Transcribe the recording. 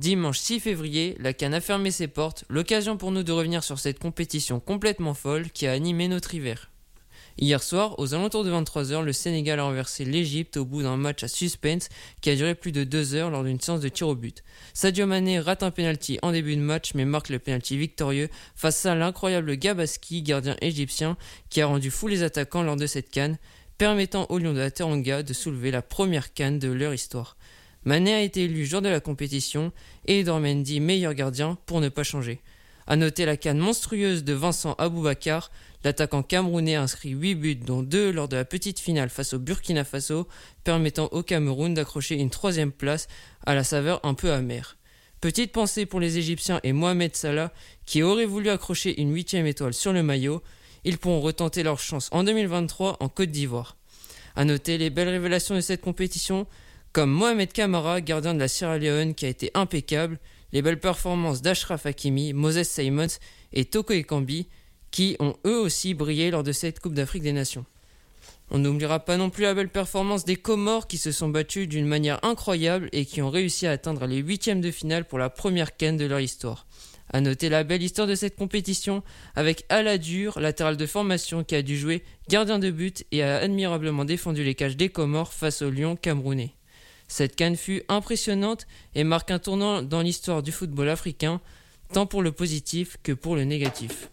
Dimanche 6 février, la Cannes a fermé ses portes, l'occasion pour nous de revenir sur cette compétition complètement folle qui a animé notre hiver. Hier soir, aux alentours de 23h, le Sénégal a renversé l'Égypte au bout d'un match à suspense qui a duré plus de deux heures lors d'une séance de tir au but. Sadio Mané rate un penalty en début de match mais marque le penalty victorieux face à l'incroyable Gabaski, gardien égyptien, qui a rendu fou les attaquants lors de cette canne, permettant aux Lions de la Teranga de soulever la première canne de leur histoire. Mané a été élu joueur de la compétition et Dormendi meilleur gardien pour ne pas changer. A noter la canne monstrueuse de Vincent Aboubakar, l'attaquant camerounais inscrit 8 buts dont 2 lors de la petite finale face au Burkina Faso, permettant au Cameroun d'accrocher une troisième place à la saveur un peu amère. Petite pensée pour les Égyptiens et Mohamed Salah qui auraient voulu accrocher une huitième étoile sur le maillot. Ils pourront retenter leur chance en 2023 en Côte d'Ivoire. A noter les belles révélations de cette compétition, comme Mohamed Kamara, gardien de la Sierra Leone, qui a été impeccable, les belles performances d'Ashraf Hakimi, Moses Simons et Toko Ekambi, qui ont eux aussi brillé lors de cette Coupe d'Afrique des Nations. On n'oubliera pas non plus la belle performance des Comores qui se sont battus d'une manière incroyable et qui ont réussi à atteindre les huitièmes de finale pour la première canne de leur histoire. À noter la belle histoire de cette compétition avec Aladur, latéral de formation qui a dû jouer gardien de but et a admirablement défendu les cages des Comores face au Lion camerounais. Cette canne fut impressionnante et marque un tournant dans l'histoire du football africain, tant pour le positif que pour le négatif.